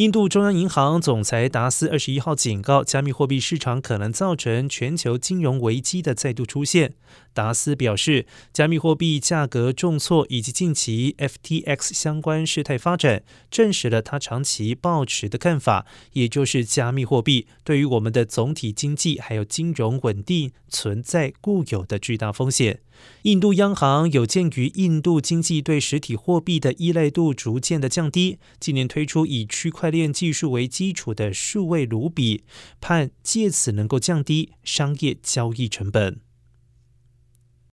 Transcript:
印度中央银行总裁达斯二十一号警告，加密货币市场可能造成全球金融危机的再度出现。达斯表示，加密货币价格重挫以及近期 FTX 相关事态发展，证实了他长期抱持的看法，也就是加密货币对于我们的总体经济还有金融稳定存在固有的巨大风险。印度央行有鉴于印度经济对实体货币的依赖度逐渐的降低，今年推出以区块链技术为基础的数位卢比，盼借此能够降低商业交易成本。